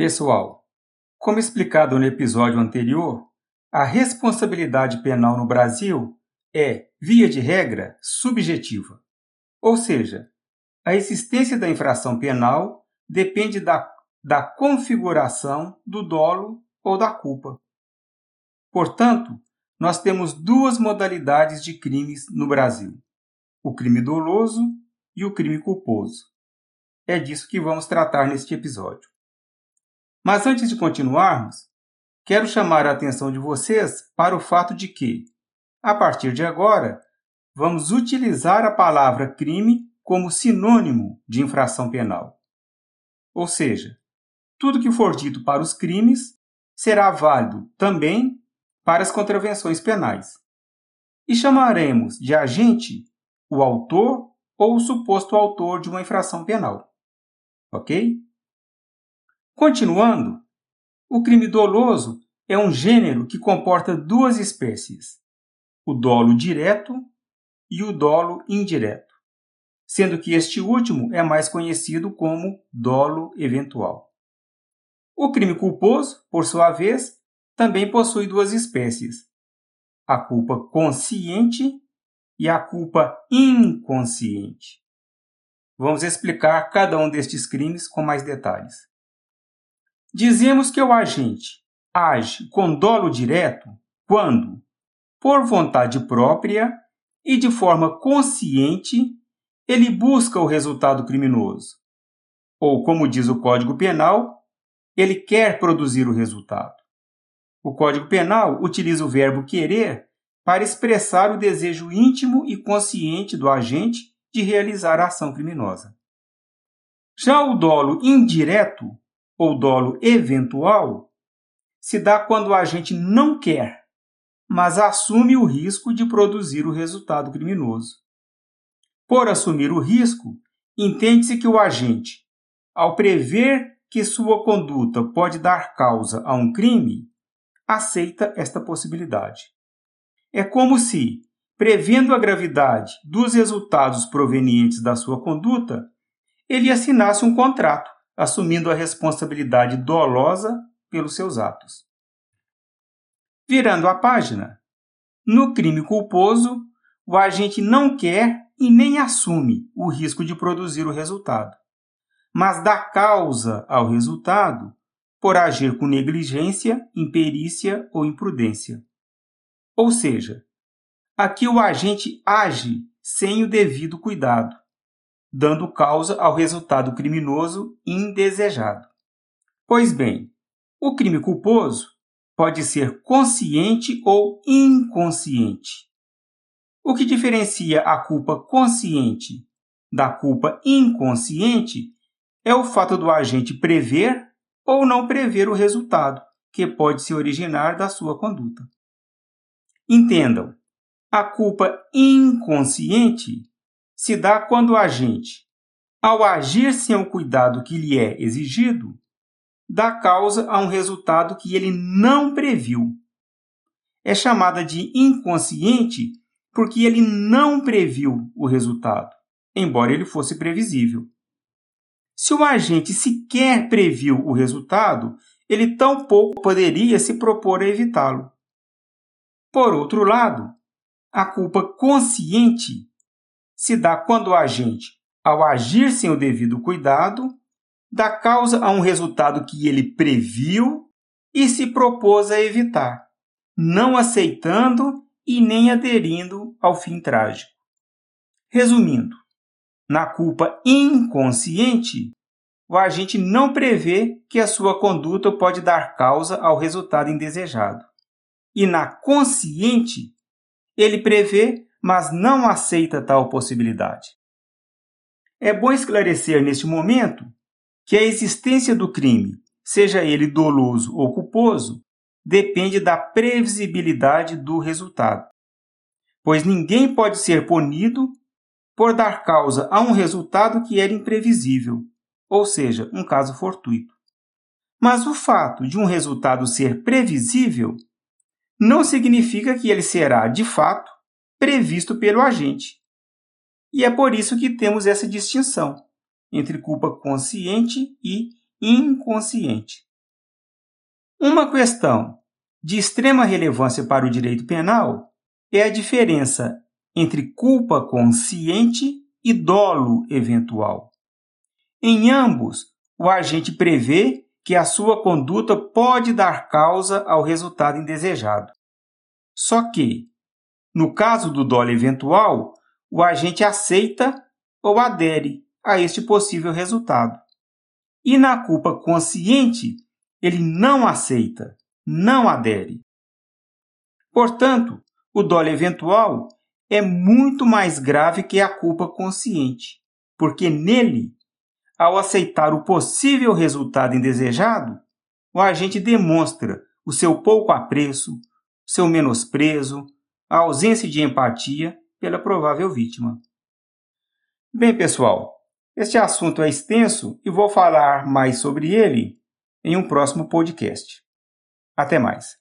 Pessoal, como explicado no episódio anterior, a responsabilidade penal no Brasil é, via de regra, subjetiva. Ou seja, a existência da infração penal depende da, da configuração do dolo ou da culpa. Portanto, nós temos duas modalidades de crimes no Brasil: o crime doloso e o crime culposo. É disso que vamos tratar neste episódio. Mas antes de continuarmos, quero chamar a atenção de vocês para o fato de que, a partir de agora, vamos utilizar a palavra crime como sinônimo de infração penal. Ou seja, tudo que for dito para os crimes será válido também para as contravenções penais. E chamaremos de agente o autor ou o suposto autor de uma infração penal. Ok? Continuando, o crime doloso é um gênero que comporta duas espécies, o dolo direto e o dolo indireto, sendo que este último é mais conhecido como dolo eventual. O crime culposo, por sua vez, também possui duas espécies, a culpa consciente e a culpa inconsciente. Vamos explicar cada um destes crimes com mais detalhes. Dizemos que o agente age com dolo direto quando, por vontade própria e de forma consciente, ele busca o resultado criminoso. Ou, como diz o Código Penal, ele quer produzir o resultado. O Código Penal utiliza o verbo querer para expressar o desejo íntimo e consciente do agente de realizar a ação criminosa. Já o dolo indireto ou dolo eventual se dá quando o agente não quer, mas assume o risco de produzir o resultado criminoso. Por assumir o risco, entende-se que o agente, ao prever que sua conduta pode dar causa a um crime, aceita esta possibilidade. É como se, prevendo a gravidade dos resultados provenientes da sua conduta, ele assinasse um contrato assumindo a responsabilidade dolosa pelos seus atos. Virando a página, no crime culposo, o agente não quer e nem assume o risco de produzir o resultado, mas dá causa ao resultado por agir com negligência, imperícia ou imprudência. Ou seja, aqui o agente age sem o devido cuidado, dando causa ao resultado criminoso indesejado. Pois bem, o crime culposo pode ser consciente ou inconsciente. O que diferencia a culpa consciente da culpa inconsciente é o fato do agente prever ou não prever o resultado, que pode se originar da sua conduta. Entendam, a culpa inconsciente se dá quando o agente, ao agir sem o cuidado que lhe é exigido, dá causa a um resultado que ele não previu. É chamada de inconsciente porque ele não previu o resultado, embora ele fosse previsível. Se o agente sequer previu o resultado, ele tampouco poderia se propor a evitá-lo. Por outro lado, a culpa consciente se dá quando o agente, ao agir sem o devido cuidado, dá causa a um resultado que ele previu e se propôs a evitar, não aceitando e nem aderindo ao fim trágico. Resumindo, na culpa inconsciente, o agente não prevê que a sua conduta pode dar causa ao resultado indesejado. E na consciente, ele prevê mas não aceita tal possibilidade. É bom esclarecer neste momento que a existência do crime, seja ele doloso ou culposo, depende da previsibilidade do resultado, pois ninguém pode ser punido por dar causa a um resultado que era imprevisível, ou seja, um caso fortuito. Mas o fato de um resultado ser previsível não significa que ele será, de fato, previsto pelo agente. E é por isso que temos essa distinção entre culpa consciente e inconsciente. Uma questão de extrema relevância para o direito penal é a diferença entre culpa consciente e dolo eventual. Em ambos, o agente prevê que a sua conduta pode dar causa ao resultado indesejado. Só que, no caso do dolo eventual, o agente aceita ou adere a este possível resultado. E na culpa consciente, ele não aceita, não adere. Portanto, o dolo eventual é muito mais grave que a culpa consciente, porque nele, ao aceitar o possível resultado indesejado, o agente demonstra o seu pouco apreço, seu menosprezo, a ausência de empatia pela provável vítima. Bem, pessoal, este assunto é extenso e vou falar mais sobre ele em um próximo podcast. Até mais.